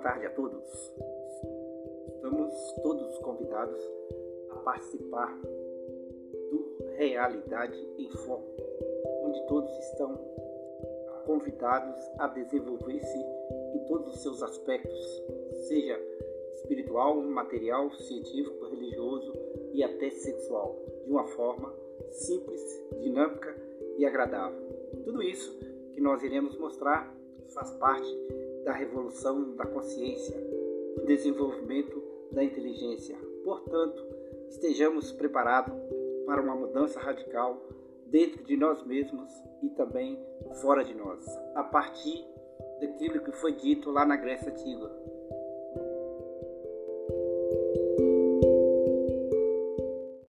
tarde a todos. Estamos todos convidados a participar do Realidade em Foco, onde todos estão convidados a desenvolver-se em todos os seus aspectos, seja espiritual, material, científico, religioso e até sexual, de uma forma simples, dinâmica e agradável. Tudo isso que nós iremos mostrar faz parte da revolução da consciência, do desenvolvimento da inteligência. Portanto, estejamos preparados para uma mudança radical dentro de nós mesmos e também fora de nós, a partir daquilo que foi dito lá na Grécia Antiga.